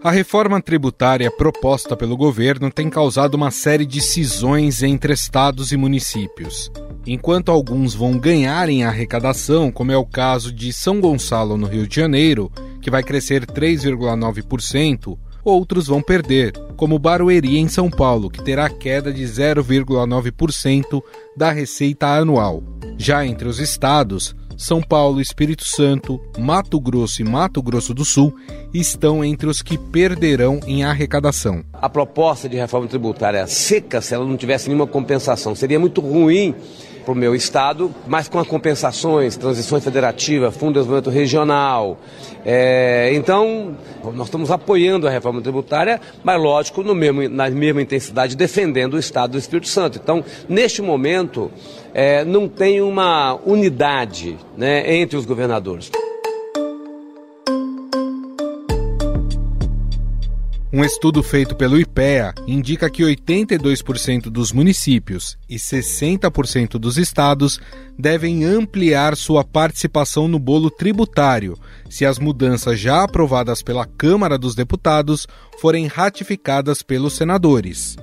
A reforma tributária proposta pelo governo tem causado uma série de cisões entre estados e municípios. Enquanto alguns vão ganhar em arrecadação, como é o caso de São Gonçalo, no Rio de Janeiro, que vai crescer 3,9%, outros vão perder, como Barueri, em São Paulo, que terá queda de 0,9% da receita anual. Já entre os estados, são Paulo, Espírito Santo, Mato Grosso e Mato Grosso do Sul estão entre os que perderão em arrecadação. A proposta de reforma tributária seca, se ela não tivesse nenhuma compensação, seria muito ruim para o meu estado, mas com as compensações, transição federativa, fundo de desenvolvimento regional. É, então, nós estamos apoiando a reforma tributária, mas lógico, no mesmo, na mesma intensidade, defendendo o estado do Espírito Santo. Então, neste momento, é, não tem uma unidade né, entre os governadores. Um estudo feito pelo IPEA indica que 82% dos municípios e 60% dos estados devem ampliar sua participação no bolo tributário se as mudanças já aprovadas pela Câmara dos Deputados forem ratificadas pelos senadores.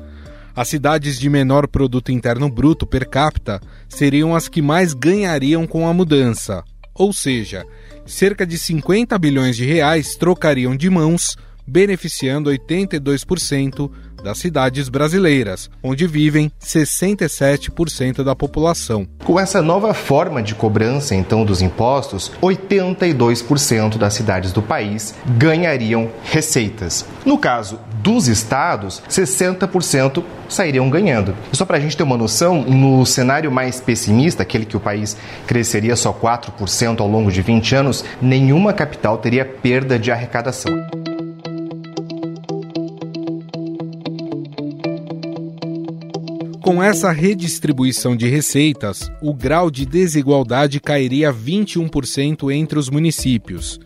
As cidades de menor produto interno bruto per capita seriam as que mais ganhariam com a mudança, ou seja, cerca de 50 bilhões de reais trocariam de mãos beneficiando 82% das cidades brasileiras, onde vivem 67% da população. Com essa nova forma de cobrança, então, dos impostos, 82% das cidades do país ganhariam receitas. No caso dos estados, 60% sairiam ganhando. Só para a gente ter uma noção, no cenário mais pessimista, aquele que o país cresceria só 4% ao longo de 20 anos, nenhuma capital teria perda de arrecadação. Com essa redistribuição de receitas, o grau de desigualdade cairia a 21% entre os municípios.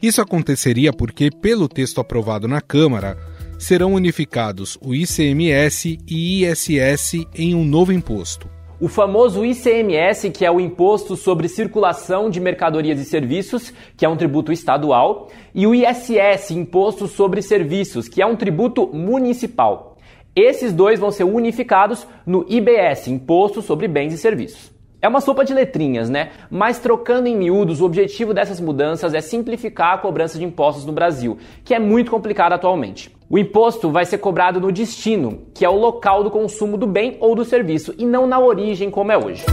Isso aconteceria porque, pelo texto aprovado na Câmara, serão unificados o ICMS e ISS em um novo imposto. O famoso ICMS, que é o Imposto sobre Circulação de Mercadorias e Serviços, que é um tributo estadual, e o ISS, Imposto sobre Serviços, que é um tributo municipal. Esses dois vão ser unificados no IBS, Imposto sobre Bens e Serviços. É uma sopa de letrinhas, né? Mas trocando em miúdos, o objetivo dessas mudanças é simplificar a cobrança de impostos no Brasil, que é muito complicado atualmente. O imposto vai ser cobrado no destino, que é o local do consumo do bem ou do serviço, e não na origem como é hoje.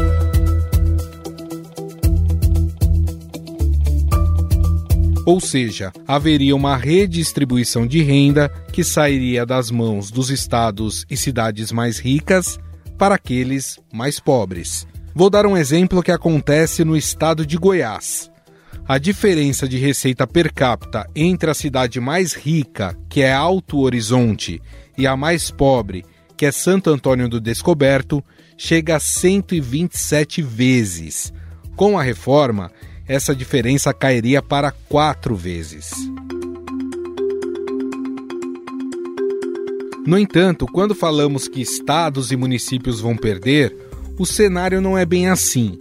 Ou seja, haveria uma redistribuição de renda que sairia das mãos dos estados e cidades mais ricas para aqueles mais pobres. Vou dar um exemplo que acontece no estado de Goiás. A diferença de receita per capita entre a cidade mais rica, que é Alto Horizonte, e a mais pobre, que é Santo Antônio do Descoberto, chega a 127 vezes. Com a reforma, essa diferença cairia para quatro vezes. No entanto, quando falamos que estados e municípios vão perder, o cenário não é bem assim.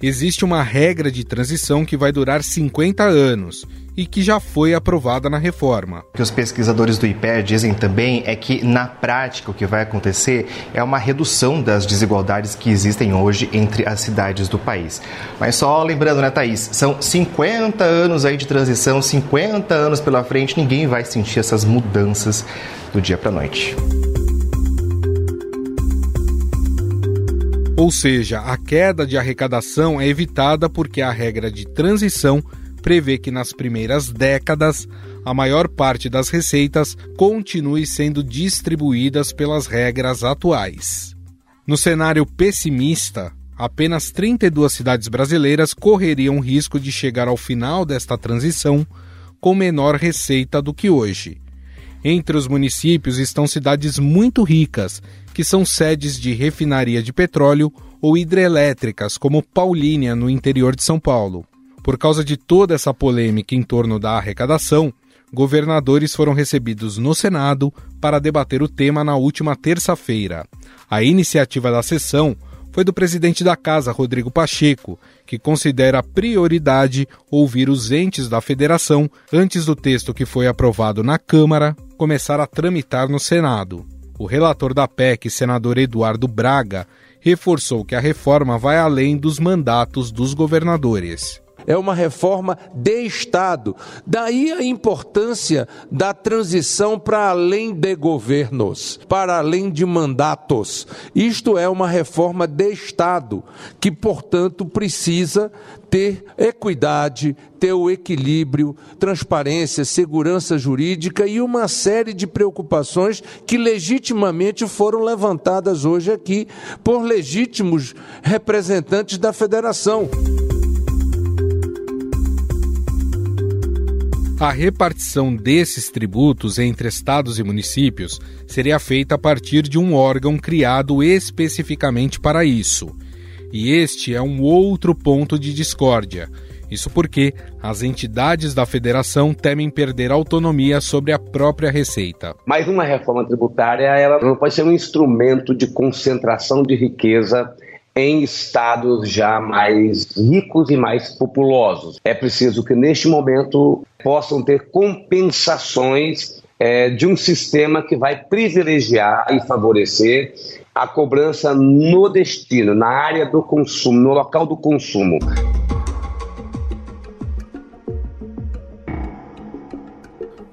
Existe uma regra de transição que vai durar 50 anos e que já foi aprovada na reforma. O que os pesquisadores do IPE dizem também é que, na prática, o que vai acontecer é uma redução das desigualdades que existem hoje entre as cidades do país. Mas só lembrando, né, Thaís? São 50 anos aí de transição, 50 anos pela frente, ninguém vai sentir essas mudanças do dia para a noite. Ou seja, a queda de arrecadação é evitada porque a regra de transição prevê que nas primeiras décadas a maior parte das receitas continue sendo distribuídas pelas regras atuais. No cenário pessimista, apenas 32 cidades brasileiras correriam risco de chegar ao final desta transição com menor receita do que hoje. Entre os municípios estão cidades muito ricas, que são sedes de refinaria de petróleo ou hidrelétricas, como Paulínia, no interior de São Paulo. Por causa de toda essa polêmica em torno da arrecadação, governadores foram recebidos no Senado para debater o tema na última terça-feira. A iniciativa da sessão foi do presidente da casa, Rodrigo Pacheco, que considera prioridade ouvir os entes da federação antes do texto que foi aprovado na Câmara começar a tramitar no Senado. O relator da PEC, senador Eduardo Braga, reforçou que a reforma vai além dos mandatos dos governadores é uma reforma de Estado. Daí a importância da transição para além de governos, para além de mandatos. Isto é uma reforma de Estado, que, portanto, precisa ter equidade, ter o equilíbrio, transparência, segurança jurídica e uma série de preocupações que legitimamente foram levantadas hoje aqui por legítimos representantes da federação. A repartição desses tributos entre estados e municípios seria feita a partir de um órgão criado especificamente para isso. E este é um outro ponto de discórdia. Isso porque as entidades da federação temem perder autonomia sobre a própria receita. Mas uma reforma tributária ela não pode ser um instrumento de concentração de riqueza em estados já mais ricos e mais populosos. É preciso que, neste momento, possam ter compensações é, de um sistema que vai privilegiar e favorecer a cobrança no destino, na área do consumo, no local do consumo.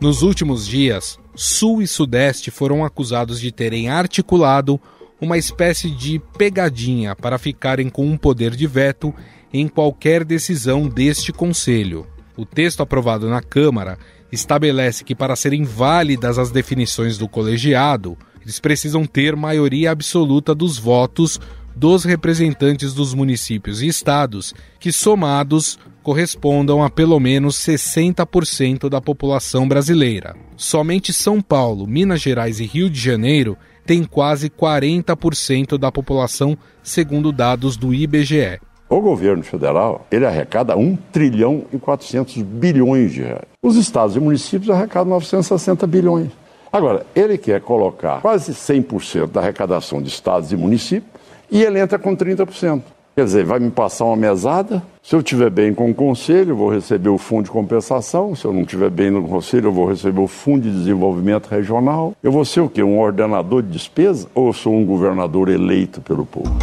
Nos últimos dias, Sul e Sudeste foram acusados de terem articulado uma espécie de pegadinha para ficarem com um poder de veto em qualquer decisão deste Conselho. O texto aprovado na Câmara estabelece que, para serem válidas as definições do colegiado, eles precisam ter maioria absoluta dos votos dos representantes dos municípios e estados, que somados correspondam a pelo menos 60% da população brasileira. Somente São Paulo, Minas Gerais e Rio de Janeiro tem quase 40% da população, segundo dados do IBGE. O governo federal, ele arrecada 1 trilhão e 400 bilhões de reais. Os estados e municípios arrecadam 960 bilhões. Agora, ele quer colocar quase 100% da arrecadação de estados e municípios e ele entra com 30%. Quer dizer, vai me passar uma mesada. Se eu estiver bem com o conselho, eu vou receber o fundo de compensação. Se eu não estiver bem no conselho, eu vou receber o fundo de desenvolvimento regional. Eu vou ser o quê? Um ordenador de despesa ou eu sou um governador eleito pelo povo?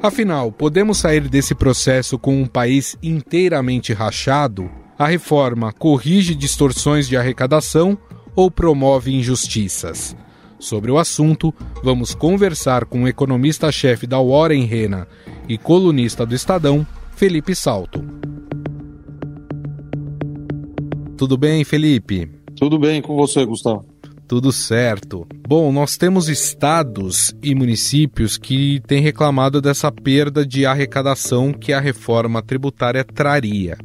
Afinal, podemos sair desse processo com um país inteiramente rachado? A reforma corrige distorções de arrecadação ou promove injustiças? Sobre o assunto, vamos conversar com o economista-chefe da Warren Rena e colunista do Estadão, Felipe Salto. Tudo bem, Felipe? Tudo bem com você, Gustavo. Tudo certo. Bom, nós temos estados e municípios que têm reclamado dessa perda de arrecadação que a reforma tributária traria.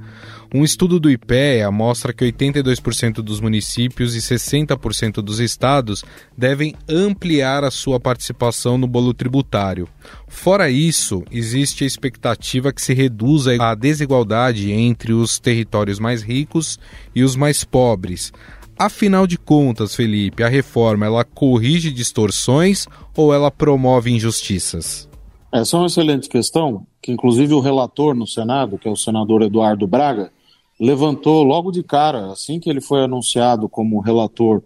Um estudo do IPEA mostra que 82% dos municípios e 60% dos estados devem ampliar a sua participação no bolo tributário. Fora isso, existe a expectativa que se reduza a desigualdade entre os territórios mais ricos e os mais pobres. Afinal de contas, Felipe, a reforma ela corrige distorções ou ela promove injustiças? Essa é uma excelente questão, que inclusive o relator no Senado, que é o senador Eduardo Braga, levantou logo de cara, assim que ele foi anunciado como relator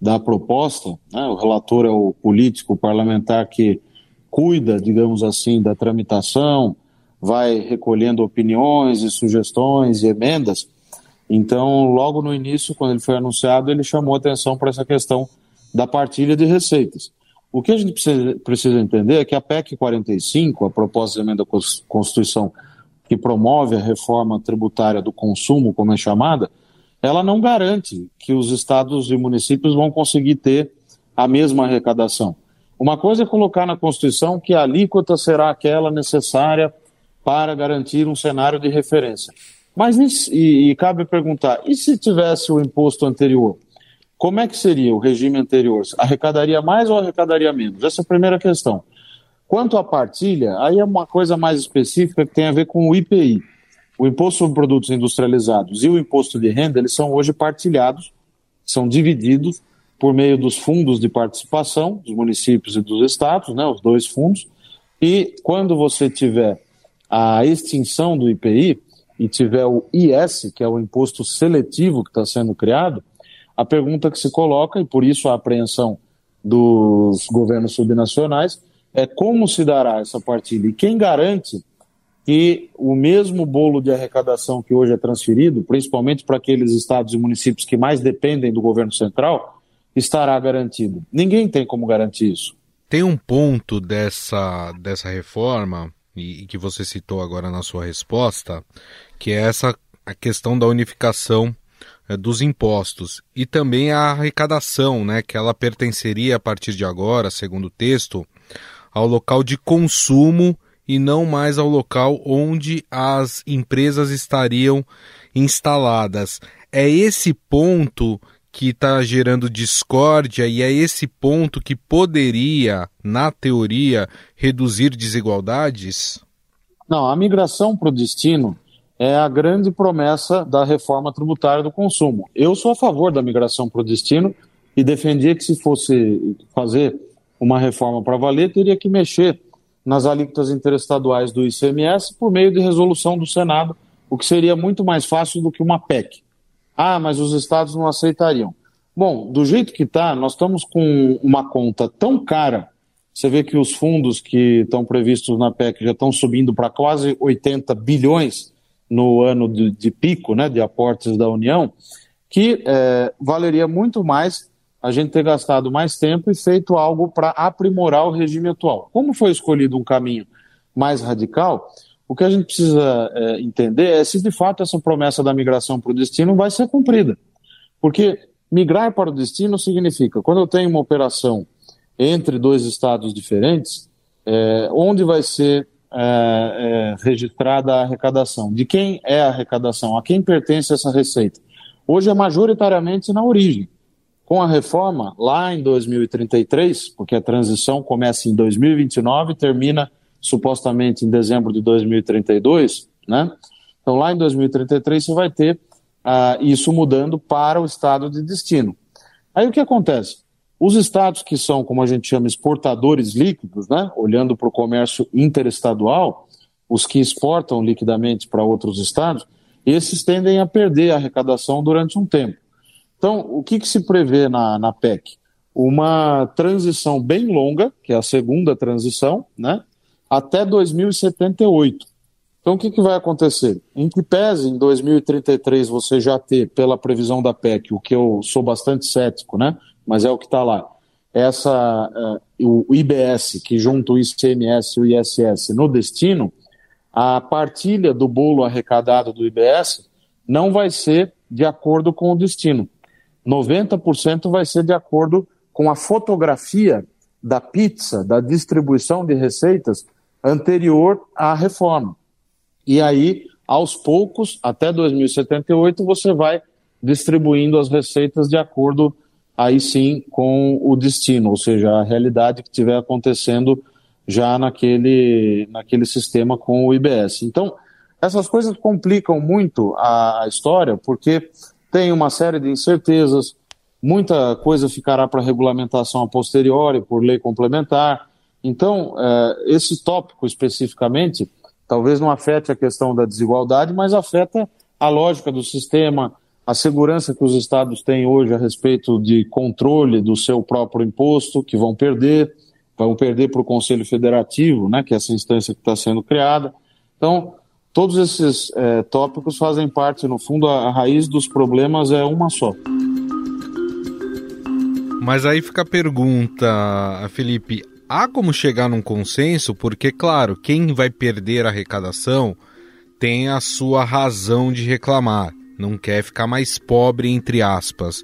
da proposta, né, o relator é o político parlamentar que cuida, digamos assim, da tramitação, vai recolhendo opiniões e sugestões e emendas. Então, logo no início, quando ele foi anunciado, ele chamou atenção para essa questão da partilha de receitas. O que a gente precisa, precisa entender é que a PEC 45, a proposta de emenda à Constituição que promove a reforma tributária do consumo, como é chamada, ela não garante que os estados e municípios vão conseguir ter a mesma arrecadação. Uma coisa é colocar na Constituição que a alíquota será aquela necessária para garantir um cenário de referência. Mas e, e cabe perguntar, e se tivesse o imposto anterior? Como é que seria o regime anterior? Arrecadaria mais ou arrecadaria menos? Essa é a primeira questão. Quanto à partilha, aí é uma coisa mais específica que tem a ver com o IPI. O Imposto sobre Produtos Industrializados e o Imposto de Renda, eles são hoje partilhados, são divididos por meio dos fundos de participação dos municípios e dos estados, né, os dois fundos, e quando você tiver a extinção do IPI e tiver o IS, que é o imposto seletivo que está sendo criado, a pergunta que se coloca, e por isso a apreensão dos governos subnacionais, é como se dará essa partilha. E quem garante que o mesmo bolo de arrecadação que hoje é transferido, principalmente para aqueles estados e municípios que mais dependem do governo central, estará garantido. Ninguém tem como garantir isso. Tem um ponto dessa, dessa reforma, e, e que você citou agora na sua resposta, que é essa a questão da unificação é, dos impostos e também a arrecadação, né, que ela pertenceria a partir de agora, segundo o texto, ao local de consumo e não mais ao local onde as empresas estariam instaladas. É esse ponto que está gerando discórdia e é esse ponto que poderia, na teoria, reduzir desigualdades? Não, a migração para o destino é a grande promessa da reforma tributária do consumo. Eu sou a favor da migração para o destino e defendia que se fosse fazer uma reforma para valer, teria que mexer nas alíquotas interestaduais do ICMS por meio de resolução do Senado, o que seria muito mais fácil do que uma PEC. Ah, mas os estados não aceitariam. Bom, do jeito que está, nós estamos com uma conta tão cara. Você vê que os fundos que estão previstos na PEC já estão subindo para quase 80 bilhões no ano de, de, pico, né, de aportes da União, que é, valeria muito mais a gente ter gastado mais tempo e feito algo para aprimorar o regime atual. Como foi escolhido um caminho mais radical, o que a gente precisa é, entender é se de fato essa promessa da migração para o destino vai ser cumprida. Porque migrar para o destino significa, quando eu tenho uma operação entre dois estados diferentes, é, onde vai ser é, é, registrada a arrecadação? De quem é a arrecadação? A quem pertence essa receita? Hoje é majoritariamente na origem. Com a reforma, lá em 2033, porque a transição começa em 2029 e termina supostamente em dezembro de 2032, né? Então, lá em 2033, você vai ter uh, isso mudando para o estado de destino. Aí o que acontece? Os estados que são, como a gente chama, exportadores líquidos, né? olhando para o comércio interestadual, os que exportam liquidamente para outros estados, esses tendem a perder a arrecadação durante um tempo. Então, o que, que se prevê na, na PEC? Uma transição bem longa, que é a segunda transição, né? até 2078. Então, o que, que vai acontecer? Em que pese em 2033 você já ter, pela previsão da PEC, o que eu sou bastante cético, né? mas é o que está lá, essa, uh, o IBS, que junta o ICMS e o ISS no destino, a partilha do bolo arrecadado do IBS não vai ser de acordo com o destino. 90% vai ser de acordo com a fotografia da pizza, da distribuição de receitas anterior à reforma. E aí, aos poucos, até 2078, você vai distribuindo as receitas de acordo, aí sim, com o destino, ou seja, a realidade que estiver acontecendo já naquele, naquele sistema com o IBS. Então, essas coisas complicam muito a, história, porque tem uma série de incertezas, muita coisa ficará para regulamentação a posteriori, por lei complementar. Então, é, esse tópico especificamente talvez não afete a questão da desigualdade, mas afeta a lógica do sistema, a segurança que os estados têm hoje a respeito de controle do seu próprio imposto, que vão perder, vão perder para o Conselho Federativo, né, que é essa instância que está sendo criada. Então, todos esses é, tópicos fazem parte, no fundo, a, a raiz dos problemas é uma só. Mas aí fica a pergunta, Felipe, há como chegar num consenso, porque, claro, quem vai perder a arrecadação tem a sua razão de reclamar, não quer ficar mais pobre, entre aspas.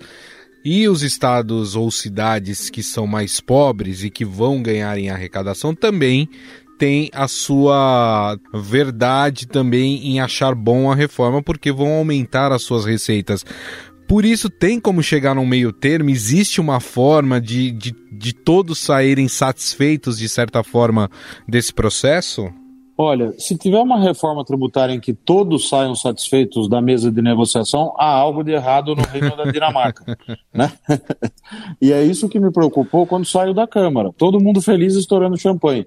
E os estados ou cidades que são mais pobres e que vão ganhar em arrecadação também têm a sua verdade também em achar bom a reforma, porque vão aumentar as suas receitas. Por isso, tem como chegar num meio termo? Existe uma forma de, de, de todos saírem satisfeitos, de certa forma, desse processo? Olha, se tiver uma reforma tributária em que todos saiam satisfeitos da mesa de negociação, há algo de errado no reino da Dinamarca. né? e é isso que me preocupou quando saiu da Câmara. Todo mundo feliz estourando champanhe.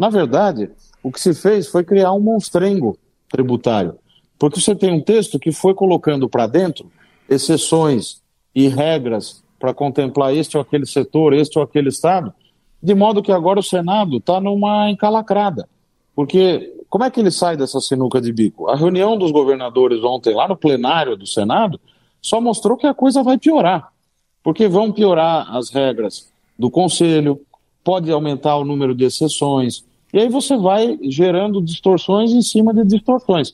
Na verdade, o que se fez foi criar um monstrengo tributário. Porque você tem um texto que foi colocando para dentro exceções e regras para contemplar este ou aquele setor, este ou aquele Estado, de modo que agora o Senado está numa encalacrada. Porque como é que ele sai dessa sinuca de bico? A reunião dos governadores ontem, lá no plenário do Senado, só mostrou que a coisa vai piorar. Porque vão piorar as regras do Conselho, pode aumentar o número de exceções, e aí você vai gerando distorções em cima de distorções.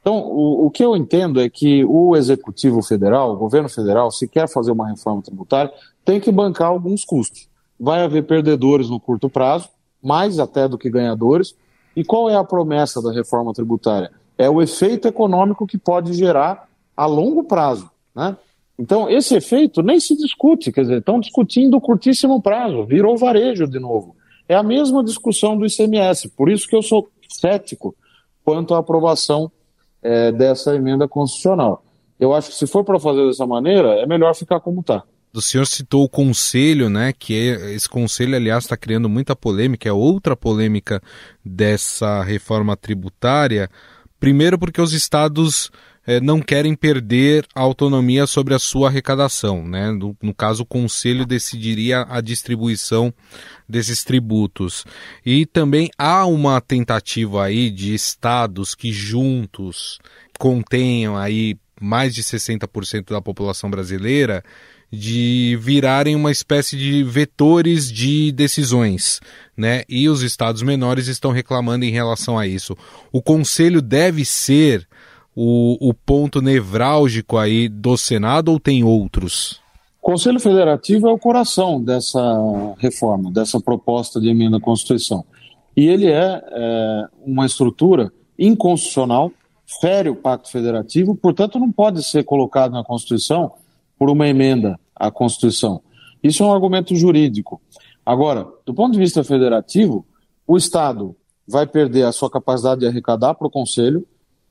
Então, o, o, que eu entendo é que o Executivo Federal, o governo federal, se quer fazer uma reforma tributária, tem que bancar alguns custos. Vai haver perdedores no curto prazo, mais até do que ganhadores. E qual é a promessa da reforma tributária? É o efeito econômico que pode gerar a longo prazo. Né? Então, esse efeito nem se discute, quer dizer, estão discutindo o curtíssimo prazo, virou varejo de novo. É a mesma discussão do ICMS, por isso que eu sou cético quanto à aprovação é, dessa emenda constitucional. Eu acho que se for para fazer dessa maneira, é melhor ficar como está. O senhor citou o conselho, né? Que é, esse conselho, aliás, está criando muita polêmica, é outra polêmica dessa reforma tributária. Primeiro, porque os estados é, não querem perder a autonomia sobre a sua arrecadação. Né? No, no, caso, o Conselho decidiria a distribuição desses tributos. E também há uma tentativa aí de estados que juntos contenham aí mais de 60% da população brasileira de virarem uma espécie de vetores de decisões, né? E os estados menores estão reclamando em relação a isso. O conselho deve ser o, o ponto nevrálgico aí do Senado ou tem outros? O Conselho Federativo é o coração dessa reforma, dessa proposta de emenda à Constituição. E ele é, é uma estrutura inconstitucional, fere o Pacto Federativo, portanto, não pode ser colocado na Constituição por uma emenda à Constituição. Isso é um argumento jurídico. Agora, do ponto de vista federativo, o Estado vai perder a sua capacidade de arrecadar para o Conselho,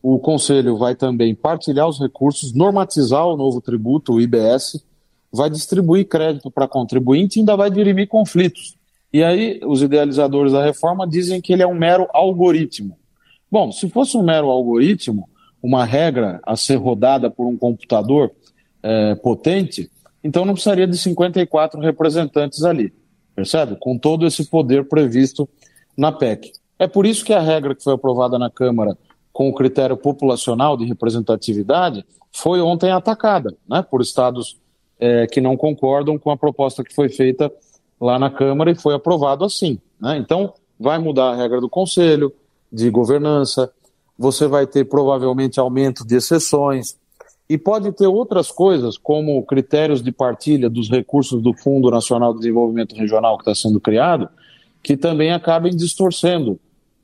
o Conselho vai também partilhar os recursos, normatizar o novo tributo, o IBS, vai distribuir crédito para contribuinte e ainda vai dirimir conflitos. E aí, os idealizadores da reforma dizem que ele é um mero algoritmo. Bom, se fosse um mero algoritmo, uma regra a ser rodada por um computador é, potente, então não precisaria de 54 representantes ali, percebe? Com todo esse poder previsto na PEC. É por isso que a regra que foi aprovada na Câmara com o critério populacional de representatividade foi ontem atacada né, por estados é, que não concordam com a proposta que foi feita lá na Câmara e foi aprovado assim. Né? Então, vai mudar a regra do Conselho de governança, você vai ter provavelmente aumento de exceções, e pode ter outras coisas, como critérios de partilha dos recursos do Fundo Nacional de Desenvolvimento Regional que está sendo criado, que também acabem distorcendo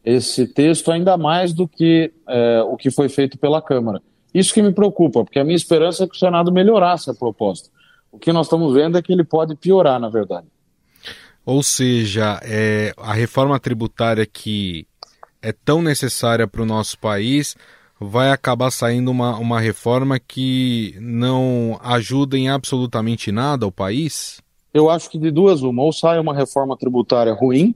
esse texto ainda mais do que é, o que foi feito pela Câmara. Isso que me preocupa, porque a minha esperança é que o Senado melhorasse a proposta. O que nós estamos vendo é que ele pode piorar, na verdade. Ou seja, é, a reforma tributária que é tão necessária para o nosso país vai acabar saindo uma, uma reforma que não ajuda em absolutamente nada o país? Eu acho que de duas uma, ou sai uma reforma tributária ruim,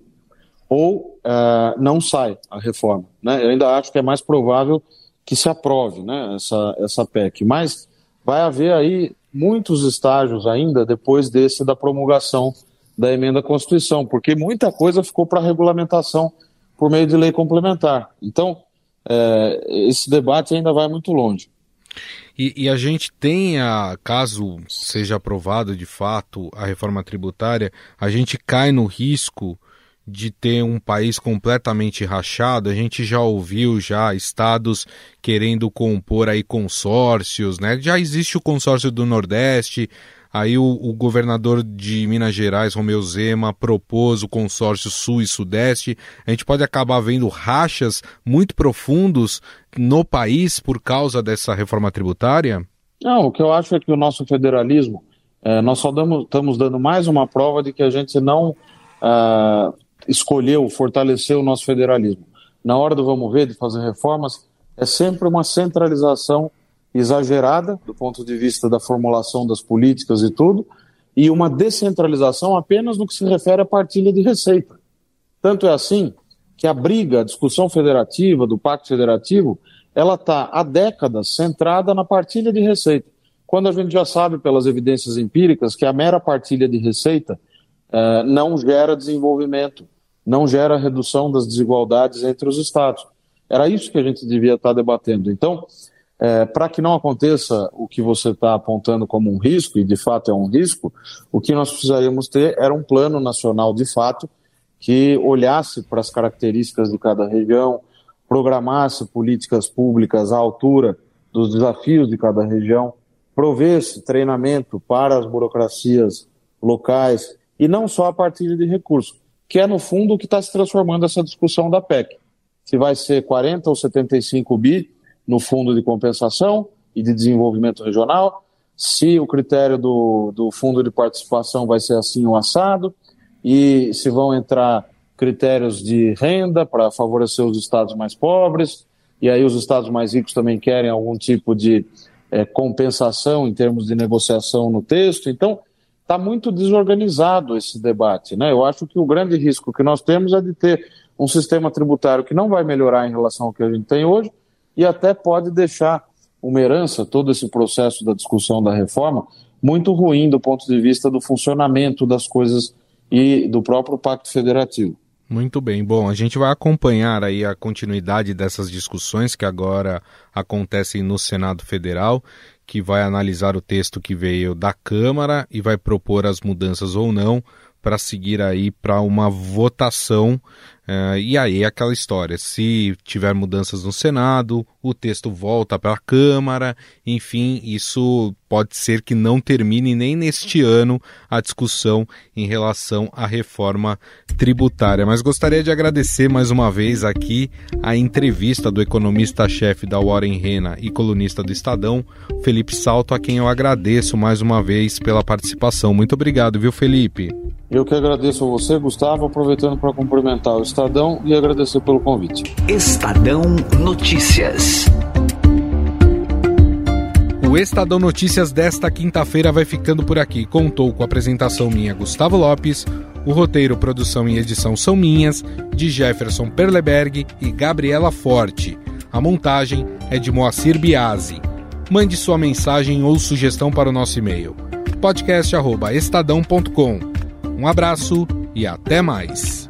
ou uh, não sai a reforma. Né? Eu ainda acho que é mais provável que se aprove né, essa, essa PEC, mas vai haver aí muitos estágios ainda depois desse da promulgação da emenda à Constituição, porque muita coisa ficou para regulamentação por meio de lei complementar. Então, é, esse debate ainda vai muito longe. E, e, a gente tem, a, caso seja aprovado de fato a reforma tributária, a gente cai no risco de ter um país completamente rachado. A gente já ouviu já estados querendo compor aí consórcios, né? Já existe o consórcio do Nordeste. Aí o, o governador de Minas Gerais, Romeu Zema, propôs o consórcio Sul e Sudeste. A gente pode acabar vendo rachas muito profundos no país por causa dessa reforma tributária? Não, o que eu acho é que o nosso federalismo, é, nós só damos, estamos dando mais uma prova de que a gente não uh, escolheu fortalecer o nosso federalismo. na hora do vamos ver, de fazer reformas, é sempre uma centralização exagerada do ponto de vista da formulação das políticas e tudo, e uma descentralização apenas no que se refere à partilha de receita. Tanto é assim que a briga, a discussão federativa, do Pacto Federativo, ela está há décadas centrada na partilha de receita. Quando a gente já sabe pelas evidências empíricas que a mera partilha de receita eh, não gera desenvolvimento, não gera redução das desigualdades entre os estados. Era isso que a gente devia estar debatendo. Então, eh, para que não aconteça o que você está apontando como um risco, e de fato é um risco, o que nós precisaríamos ter era um plano nacional de fato que olhasse para as características de cada região, programasse políticas públicas à altura dos desafios de cada região, provesse treinamento para as burocracias locais e não só a partir de recursos, que é no fundo o que está se transformando essa discussão da PEC. Se vai ser 40 ou 75 bi no fundo de compensação e de desenvolvimento regional, se o critério do, do fundo de participação vai ser assim o assado, e se vão entrar critérios de renda para favorecer os estados mais pobres, e aí os estados mais ricos também querem algum tipo de é, compensação em termos de negociação no texto. Então, está muito desorganizado esse debate. Né? Eu acho que o grande risco que nós temos é de ter um sistema tributário que não vai melhorar em relação ao que a gente tem hoje e até pode deixar uma herança, todo esse processo da discussão da reforma, muito ruim do ponto de vista do funcionamento das coisas e do próprio Pacto Federativo. Muito bem. Bom, a gente vai acompanhar aí a continuidade dessas discussões que agora acontecem no Senado Federal, que vai analisar o texto que veio da Câmara e vai propor as mudanças ou não para seguir aí para uma votação Uh, e aí aquela história, se tiver mudanças no Senado, o texto volta para a Câmara, enfim, isso pode ser que não termine nem neste ano a discussão em relação à reforma tributária. Mas gostaria de agradecer mais uma vez aqui a entrevista do economista-chefe da Warren Rena e colunista do Estadão, Felipe Salto, a quem eu agradeço mais uma vez pela participação. Muito obrigado, viu, Felipe? Eu que agradeço a você, Gustavo, aproveitando para cumprimentar o Estadão e agradecer pelo convite. Estadão Notícias. O Estadão Notícias desta quinta-feira vai ficando por aqui. Contou com a apresentação minha, Gustavo Lopes. O roteiro, produção e edição são minhas, de Jefferson Perleberg e Gabriela Forte. A montagem é de Moacir Biasi. Mande sua mensagem ou sugestão para o nosso e-mail podcast@estadão.com. Um abraço e até mais.